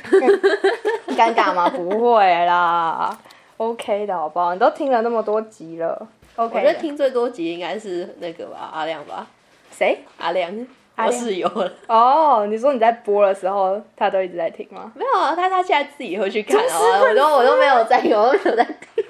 尴尬吗？不会啦，OK 的，好不好？你都听了那么多集了，OK。我觉得听最多集应该是那个吧，阿亮吧？谁？阿亮，阿亮我室友。哦，你说你在播的时候，他都一直在听吗？没有啊，他他现在自己会去看哦。我都我都没有在，我都没有在听。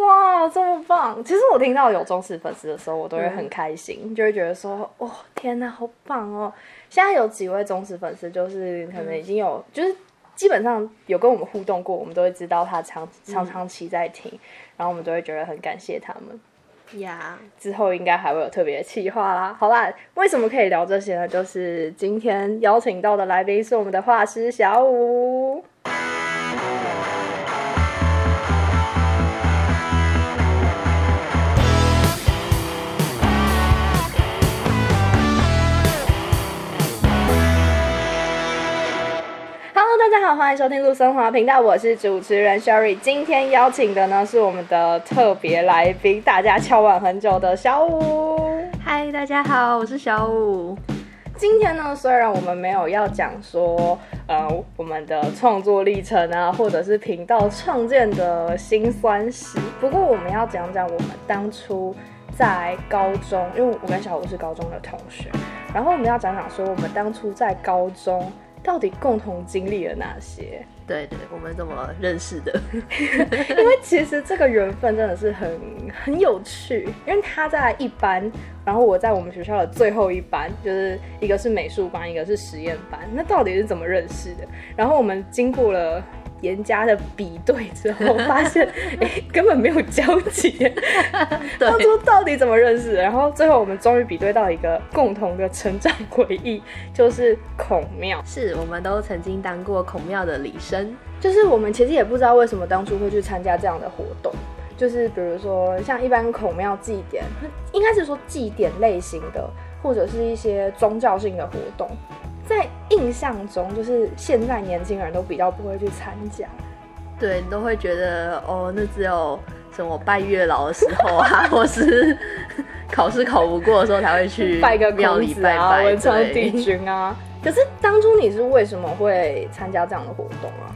哇，这么棒！其实我听到有忠实粉丝的时候，我都会很开心，嗯、就会觉得说，哦，天哪，好棒哦！现在有几位忠实粉丝，就是可能已经有，嗯、就是基本上有跟我们互动过，我们都会知道他长长长期在听，嗯、然后我们都会觉得很感谢他们呀。之后应该还会有特别的企划啦。好啦，为什么可以聊这些呢？就是今天邀请到的来宾是我们的画师小武。好，欢迎收听陆森华频道，我是主持人 Sherry。今天邀请的呢是我们的特别来宾，大家敲碗很久的小五。嗨，大家好，我是小五。今天呢，虽然我们没有要讲说，呃，我们的创作历程啊，或者是频道创建的辛酸史，不过我们要讲讲我们当初在高中，因为我跟小五是高中的同学，然后我们要讲讲说我们当初在高中。到底共同经历了哪些？对对，我们怎么认识的？因为其实这个缘分真的是很很有趣，因为他在一班，然后我在我们学校的最后一班，就是一个是美术班，一个是实验班。那到底是怎么认识的？然后我们经过了。严加的比对之后，发现哎、欸，根本没有交集。当初到底怎么认识？然后最后我们终于比对到一个共同的成长回忆，就是孔庙。是，我们都曾经当过孔庙的礼生，就是我们其实也不知道为什么当初会去参加这样的活动。就是比如说像一般孔庙祭典，应该是说祭典类型的，或者是一些宗教性的活动。在印象中，就是现在年轻人都比较不会去参加，对，你都会觉得哦，那只有什么拜月老的时候啊，或是考试考不过的时候才会去拜个庙里拜拜文昌帝君啊。可是当初你是为什么会参加这样的活动啊？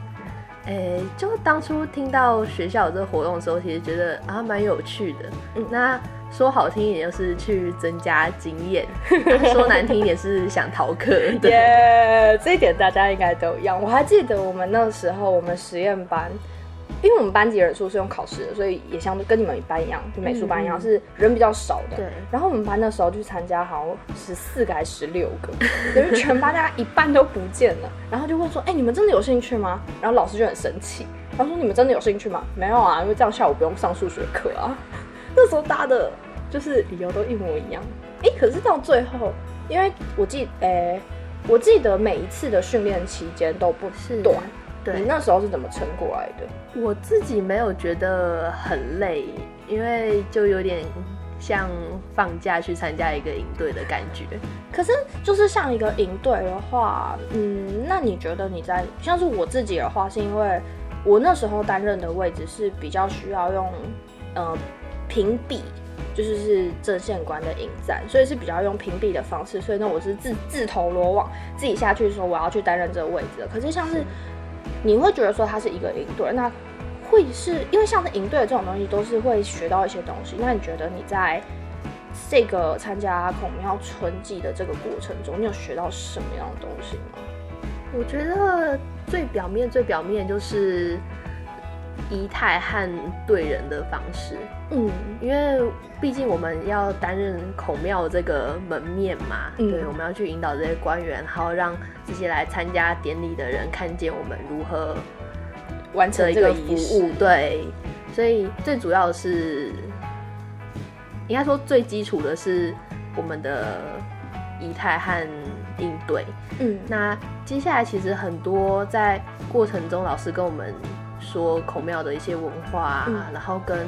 哎、欸，就当初听到学校有这个活动的时候，其实觉得啊蛮有趣的。嗯，那。说好听一点就是去增加经验，说难听一点是想逃课。对，yeah, 这一点大家应该都一样。我还记得我们那时候，我们实验班，因为我们班级人数是用考试的，所以也像跟你们班一样，就美术班一样，嗯、是人比较少的。对。然后我们班那时候去参加，好像十四个还是十六个，等于全班大家一半都不见了。然后就问说：“哎、欸，你们真的有兴趣吗？”然后老师就很生气，他说：“你们真的有兴趣吗？”没有啊，因为这样下午不用上数学课啊。那时候搭的。就是理由都一模一样，哎、欸，可是到最后，因为我记，哎、欸，我记得每一次的训练期间都不短，对，你那时候是怎么撑过来的？我自己没有觉得很累，因为就有点像放假去参加一个营队的感觉。可是就是像一个营队的话，嗯，那你觉得你在像是我自己的话，是因为我那时候担任的位置是比较需要用，呃，评比。就是是正线官的引战，所以是比较用屏蔽的方式，所以呢，我是自自投罗网，自己下去说我要去担任这个位置的。可是像是你会觉得说他是一个营队，那会是因为像是营队的这种东西都是会学到一些东西。那你觉得你在这个参加孔庙春季的这个过程中，你有学到什么样的东西吗？我觉得最表面最表面就是。仪态和对人的方式，嗯，因为毕竟我们要担任孔庙这个门面嘛，嗯、对，我们要去引导这些官员，然后让这些来参加典礼的人看见我们如何完成一个服务，对，所以最主要的是，应该说最基础的是我们的仪态和应对，嗯，那接下来其实很多在过程中，老师跟我们。说孔庙的一些文化啊，嗯、然后跟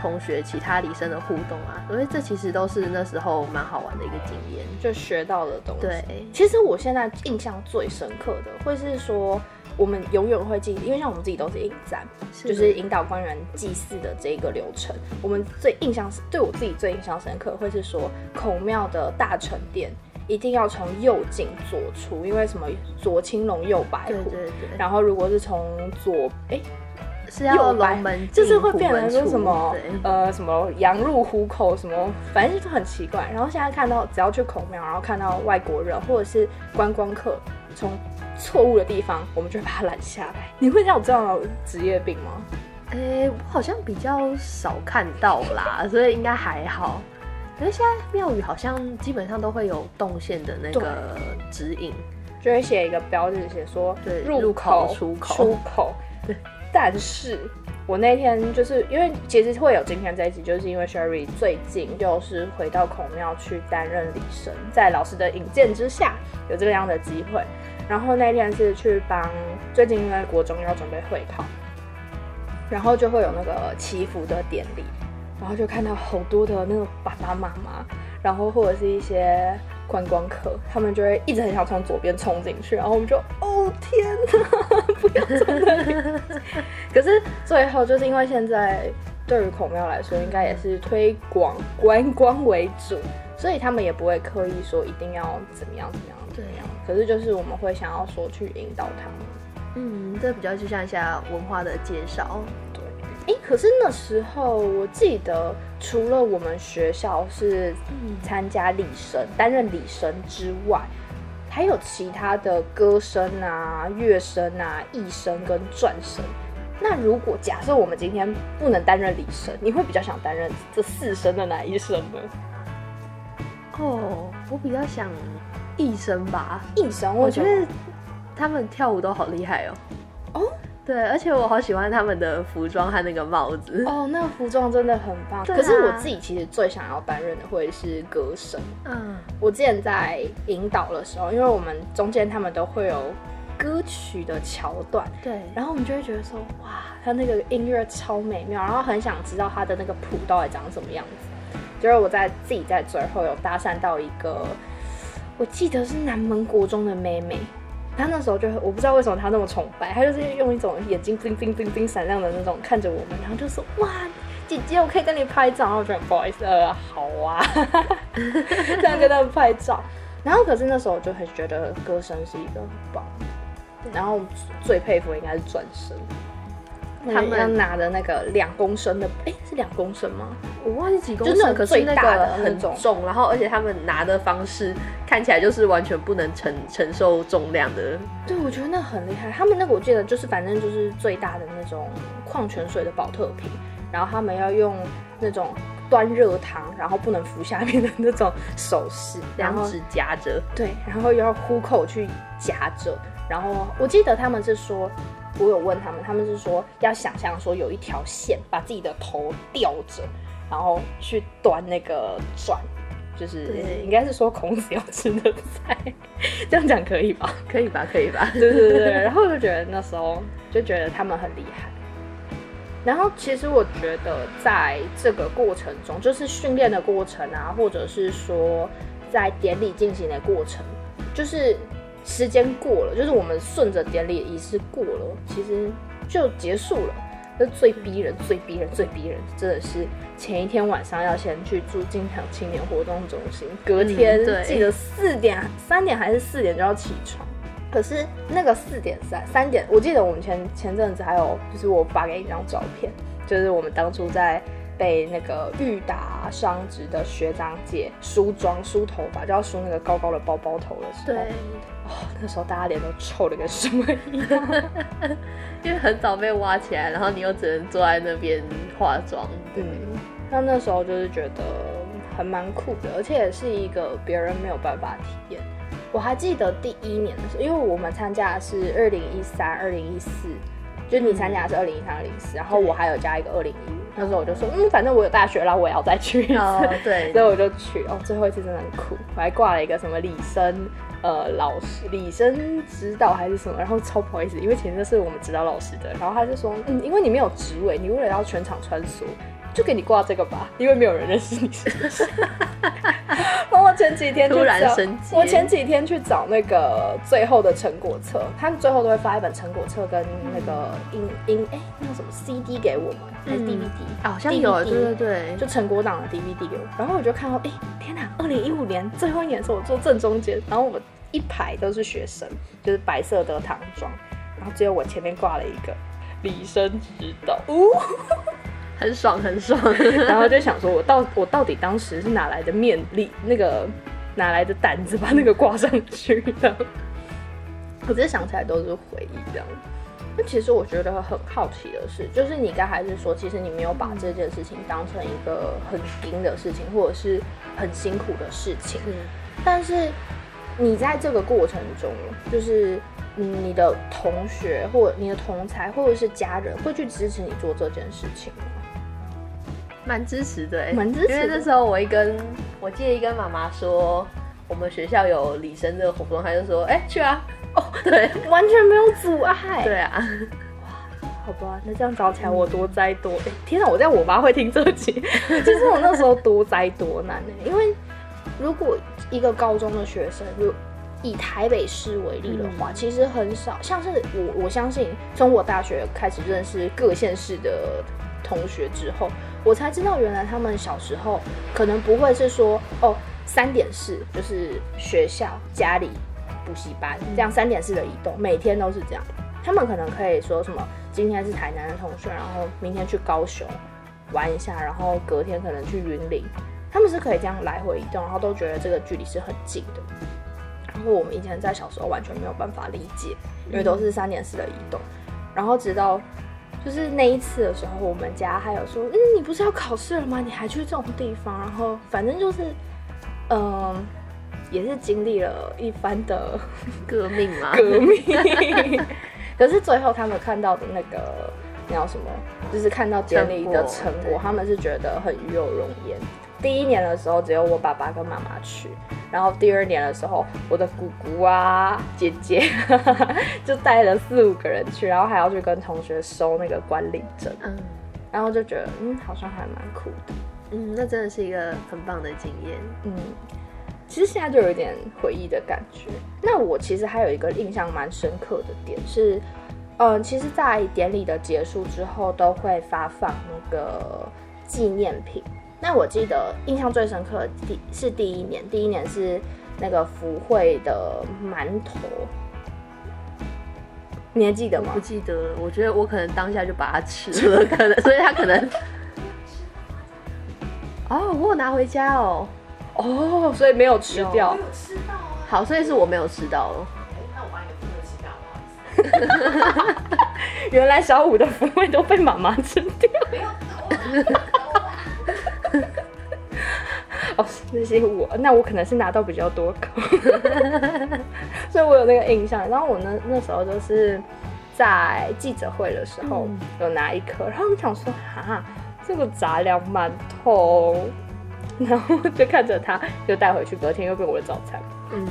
同学其他礼生的互动啊，所以这其实都是那时候蛮好玩的一个经验，就学到的东西。对，其实我现在印象最深刻的，会是说我们永远会记，因为像我们自己都是引战，是就是引导官员祭祀的这一个流程。我们最印象是对我自己最印象深刻，会是说孔庙的大成殿。一定要从右进左出，因为什么左青龙右白虎。对对对。然后如果是从左，哎，是要龙门，就是会变成说什么呃什么羊入虎口什么，反正就是很奇怪。然后现在看到只要去孔庙，然后看到外国人或者是观光客从错误的地方，我们就会把他拦下来。你会有这样的职业病吗？哎，我好像比较少看到啦，所以应该还好。可是现在庙宇好像基本上都会有动线的那个指引，就会写一个标志，写说对入口、出口、出口。对，但是我那天就是因为其实会有今天这一集，就是因为 Sherry 最近就是回到孔庙去担任礼神，在老师的引荐之下有这个样的机会。然后那天是去帮最近因为国中要准备会考，然后就会有那个祈福的典礼。然后就看到好多的那个爸爸妈妈，然后或者是一些观光客，他们就会一直很想从左边冲进去，然后我们就哦天哪，不要从那里。可是最后就是因为现在对于孔庙来说，应该也是推广观光为主，所以他们也不会刻意说一定要怎么样怎么样怎么样。可是就是我们会想要说去引导他们。嗯，这比较就像一下文化的介绍。哎，可是那时候我记得，除了我们学校是参加礼生、担任礼生之外，还有其他的歌声啊、乐声啊、艺声跟转声。那如果假设我们今天不能担任礼生，你会比较想担任这四声的哪一生呢？哦，我比较想艺生吧。艺生，我觉得他们跳舞都好厉害哦。哦。对，而且我好喜欢他们的服装和那个帽子哦，那个服装真的很棒。啊、可是我自己其实最想要担任的会是歌声。嗯，我之前在引导的时候，因为我们中间他们都会有歌曲的桥段，对，然后我们就会觉得说，哇，他那个音乐超美妙，然后很想知道他的那个谱到底长什么样子。就是我在自己在最后有搭讪到一个，我记得是南门国中的妹妹。他那时候就我不知道为什么他那么崇拜，他就是用一种眼睛冰冰冰冰闪亮的那种看着我们，然后就说：“哇，姐姐，我可以跟你拍照。”然后我觉得不好意思，呃，好啊，这样跟他们拍照。然后可是那时候我就很觉得歌声是一个很棒，然后最佩服应该是转生。他们要拿的那个两公升的，哎、欸，是两公升吗？我忘记几公升，就那可是那个很重，然后而且他们拿的方式看起来就是完全不能承承受重量的。对，我觉得那很厉害。他们那个我记得就是反正就是最大的那种矿泉水的保特瓶，然后他们要用那种端热汤，然后不能扶下面的那种手势，两指夹着，对，然后又要虎口去夹着，然后我记得他们是说。我有问他们，他们是说要想象说有一条线把自己的头吊着，然后去端那个转，就是应该是说孔子要吃的菜，这样讲可以吧？可以吧？可以吧？对对对。然后就觉得那时候就觉得他们很厉害。然后其实我觉得在这个过程中，就是训练的过程啊，或者是说在典礼进行的过程，就是。时间过了，就是我们顺着典礼仪式过了，其实就结束了。那最逼人、最逼人、最逼人，真的是前一天晚上要先去住金港青年活动中心，隔天记得四点、三点还是四点就要起床。可是那个四点三三点，我记得我们前前阵子还有，就是我发给你一张照片，就是我们当初在。被那个御打双职的学长姐梳妆梳头发，就要梳那个高高的包包头的时候，对，哦，那时候大家脸都臭的跟什么一样，因为很早被挖起来，然后你又只能坐在那边化妆。嗯，那那时候就是觉得还蛮酷的，而且也是一个别人没有办法体验。我还记得第一年的时候，因为我们参加的是二零一三、二零一四，就你参加的是二零一三、二零四，然后我还有加一个二零一五。那时候我就说，嗯，反正我有大学了，我也要再去一次。Oh, 对，所以我就去。哦，最后一次真的很酷，我还挂了一个什么李生，呃，老师李生指导还是什么，然后超不好意思，因为前面是我们指导老师的。然后他就说，嗯，因为你没有职位，你为了要全场穿梭，就给你挂这个吧，因为没有人认识你是不是。我我前几天突然升级，我前几天去找那个最后的成果册，他们最后都会发一本成果册跟那个音音哎那个什么 CD 给我们，还是 DVD 啊？好像有，对对对，就成果档的 DVD 给我。然后我就看到，哎，天哪！二零一五年最后一年的时候，我坐正中间，然后我一排都是学生，就是白色的唐装，然后只有我前面挂了一个李生指导。很爽很爽，然后就想说，我到我到底当时是哪来的面力，那个哪来的胆子把那个挂上去的？我直接想起来都是回忆这样。那其实我觉得很好奇的是，就是你刚才是说，其实你没有把这件事情当成一个很硬的事情，或者是很辛苦的事情。嗯。但是你在这个过程中，就是你的同学或者你的同才或者是家人会去支持你做这件事情吗？蛮支持的，蛮支持。因为那时候我一跟我记得一跟妈妈说，我们学校有礼生的活动，她就说，哎、欸，去啊。哦，对，完全没有阻碍。对啊，哇，好吧，那这样找起来我多灾多。哎、嗯，天哪，我这样我妈会听这集。其实我那时候多灾多难呢，因为如果一个高中的学生，如以台北市为例的话，嗯、其实很少。像是我，我相信从我大学开始认识各县市的同学之后。我才知道，原来他们小时候可能不会是说哦，三点式就是学校、家里、补习班这样三点式的移动，每天都是这样。他们可能可以说什么，今天是台南的同学，然后明天去高雄玩一下，然后隔天可能去云林，他们是可以这样来回移动，然后都觉得这个距离是很近的。然后我们以前在小时候完全没有办法理解，因为都是三点式的移动，然后直到。就是那一次的时候，我们家还有说，嗯，你不是要考试了吗？你还去这种地方？然后反正就是，嗯、呃，也是经历了一番的 革命嘛，革命。可是最后他们看到的那个那叫什么，就是看到典礼的成果，他们是觉得很与有容焉。第一年的时候，只有我爸爸跟妈妈去。然后第二年的时候，我的姑姑啊、姐姐 就带了四五个人去，然后还要去跟同学收那个管理证。嗯，然后就觉得，嗯，好像还蛮酷的。嗯，那真的是一个很棒的经验。嗯，其实现在就有点回忆的感觉。那我其实还有一个印象蛮深刻的点是，嗯，其实，在典礼的结束之后，都会发放那个纪念品。那我记得印象最深刻的第是第一年，第一年是那个福慧的馒头，你还记得吗？不记得，我觉得我可能当下就把它吃了，可能，所以他可能。哦，我有拿回家哦，哦，所以没有吃掉，没有吃到啊。好，所以是我没有吃到哦。那我把你的福会吃掉了。原来小五的福会都被妈妈吃掉。没有 哦，那些我，那我可能是拿到比较多口，所以我有那个印象。然后我那那时候就是在记者会的时候有拿一颗，然后我想说，啊，这个杂粮馒头，然后就看着它，就带回去，隔天又变我的早餐。嗯，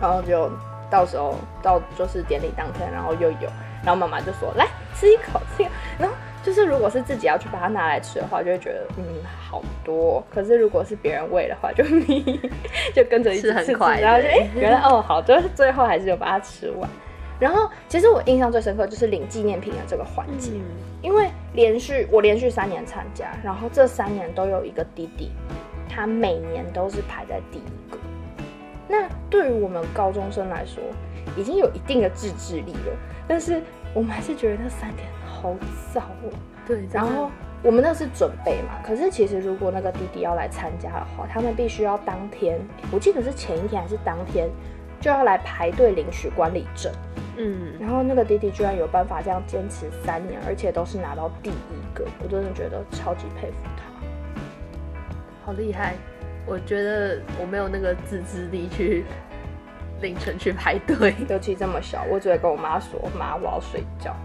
然后就到时候到就是典礼当天，然后又有，然后妈妈就说，来吃一口，吃一口，然后。就是如果是自己要去把它拿来吃的话，就会觉得嗯好多。可是如果是别人喂的话，就你 就跟着一起吃，很快，然后就哎、欸、原来哦好，就是最后还是有把它吃完。然后其实我印象最深刻就是领纪念品的这个环节，嗯、因为连续我连续三年参加，然后这三年都有一个弟弟，他每年都是排在第一个。那对于我们高中生来说，已经有一定的自制力了，但是我们还是觉得那三天。好早哦，对。然后我们那是准备嘛，可是其实如果那个弟弟要来参加的话，他们必须要当天，我记得是前一天还是当天，就要来排队领取管理证。嗯，然后那个弟弟居然有办法这样坚持三年，而且都是拿到第一个，我真的觉得超级佩服他，好厉害！我觉得我没有那个自制力去凌晨去排队，尤其这么小，我只会跟我妈说：“妈，我要睡觉。”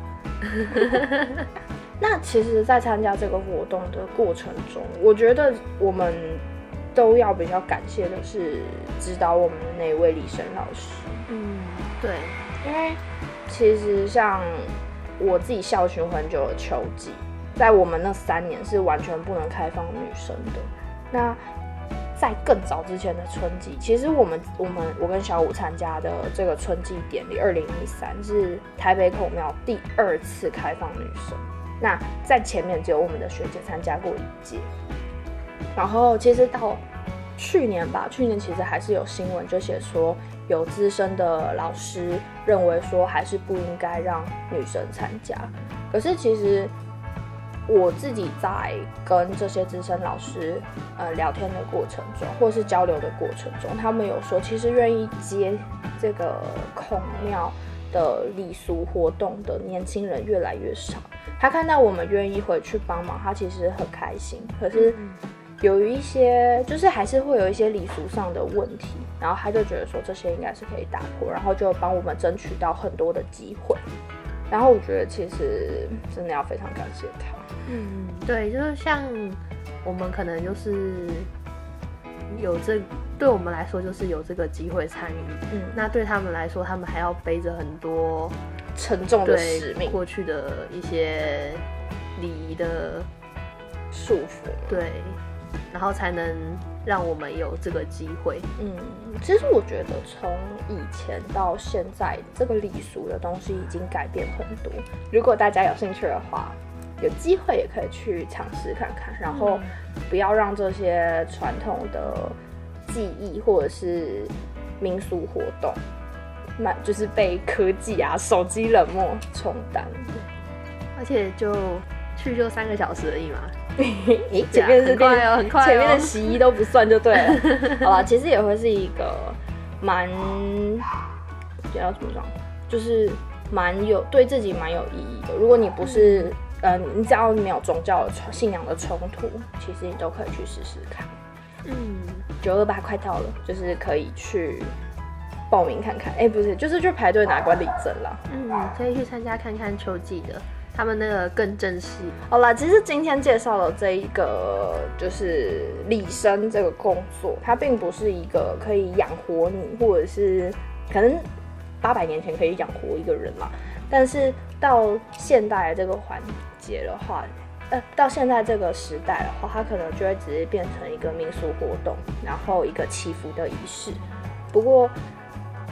那其实，在参加这个活动的过程中，我觉得我们都要比较感谢的是指导我们的那位李生老师。嗯，对，因为其实像我自己校训很久的秋季，在我们那三年是完全不能开放女生的。那在更早之前的春季，其实我们我们我跟小五参加的这个春季典礼，二零一三是台北孔庙第二次开放女生。那在前面只有我们的学姐参加过一届，然后其实到去年吧，去年其实还是有新闻就写说，有资深的老师认为说还是不应该让女生参加。可是其实我自己在跟这些资深老师呃聊天的过程中，或是交流的过程中，他们有说，其实愿意接这个孔庙的礼俗活动的年轻人越来越少。他看到我们愿意回去帮忙，他其实很开心。可是有一些，就是还是会有一些礼俗上的问题，然后他就觉得说这些应该是可以打破，然后就帮我们争取到很多的机会。然后我觉得其实真的要非常感谢他。嗯，对，就是像我们可能就是有这，对我们来说就是有这个机会参与。嗯，那对他们来说，他们还要背着很多。沉重的使命，过去的一些礼仪的束缚，对，然后才能让我们有这个机会。嗯，其实我觉得从以前到现在，这个礼俗的东西已经改变很多。如果大家有兴趣的话，有机会也可以去尝试看看，然后不要让这些传统的技艺或者是民俗活动。就是被科技啊、手机冷漠冲淡，对，而且就去就三个小时而已嘛。欸、前面是快哦，很快，前面的洗衣都不算就对了。好吧，其实也会是一个蛮，叫怎么讲，就是蛮有对自己蛮有意义的。如果你不是，嗯、呃，你只要没有宗教的信仰的冲突，其实你都可以去试试看。嗯，九二八快到了，就是可以去。报名看看，哎、欸，不是，就是去排队拿管理证啦。嗯，可以去参加看看秋季的，他们那个更正式。好啦，其实今天介绍的这一个就是礼生这个工作，它并不是一个可以养活你，或者是可能八百年前可以养活一个人嘛。但是到现代的这个环节的话，呃，到现在这个时代的话，它可能就会直接变成一个民俗活动，然后一个祈福的仪式。不过。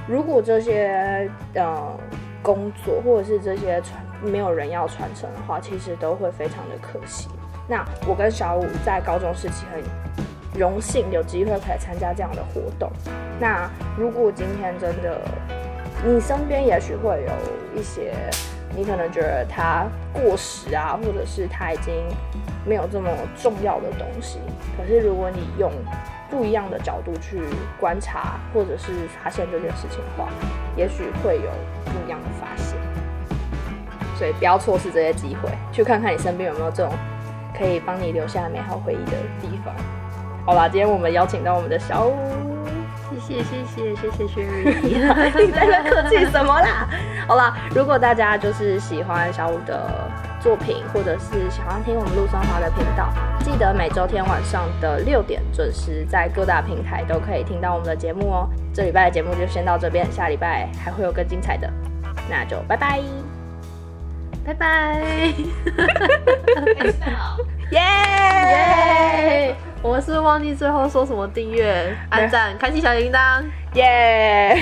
如果这些呃工作或者是这些传没有人要传承的话，其实都会非常的可惜。那我跟小五在高中时期很荣幸有机会可以参加这样的活动。那如果今天真的你身边也许会有一些你可能觉得它过时啊，或者是它已经没有这么重要的东西，可是如果你用不一样的角度去观察，或者是发现这件事情的话，也许会有不一样的发现。所以不要错失这些机会，去看看你身边有没有这种可以帮你留下美好回忆的地方。好啦，今天我们邀请到我们的小五，谢谢谢谢谢谢雪瑞，你在那客气什么啦？好啦，如果大家就是喜欢小五的作品，或者是喜欢听我们路森华的频道，记得每周天晚上的六点准时在各大平台都可以听到我们的节目哦。这礼拜的节目就先到这边，下礼拜还会有更精彩的，那就拜拜，拜拜，耶 耶！我们是不是忘记最后说什么？订阅、按赞、开启小铃铛，耶！